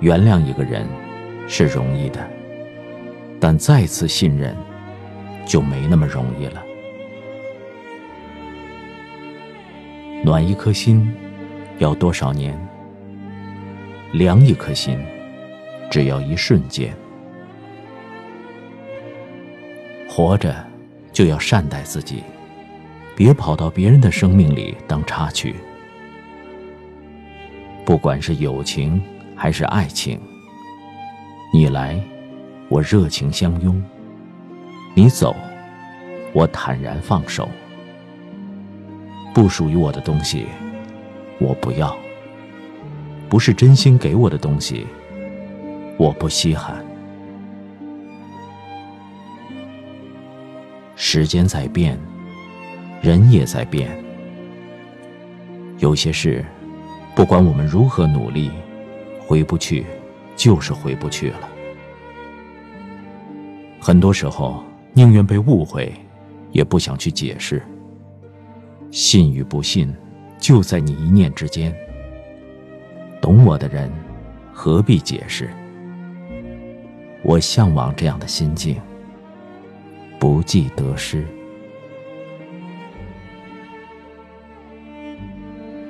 原谅一个人是容易的，但再次信任就没那么容易了。暖一颗心要多少年？凉一颗心只要一瞬间。活着就要善待自己，别跑到别人的生命里当插曲。不管是友情还是爱情，你来，我热情相拥；你走，我坦然放手。不属于我的东西，我不要；不是真心给我的东西，我不稀罕。时间在变，人也在变，有些事。不管我们如何努力，回不去，就是回不去了。很多时候，宁愿被误会，也不想去解释。信与不信，就在你一念之间。懂我的人，何必解释？我向往这样的心境，不计得失。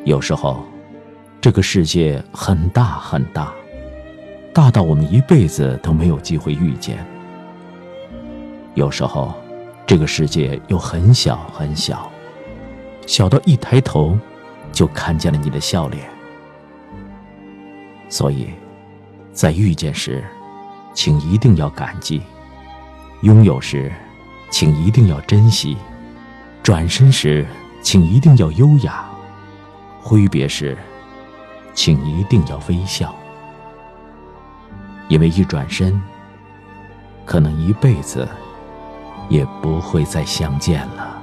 有时候。这个世界很大很大，大到我们一辈子都没有机会遇见。有时候，这个世界又很小很小，小到一抬头就看见了你的笑脸。所以，在遇见时，请一定要感激；拥有时，请一定要珍惜；转身时，请一定要优雅；挥别时，请一定要微笑，因为一转身，可能一辈子也不会再相见了。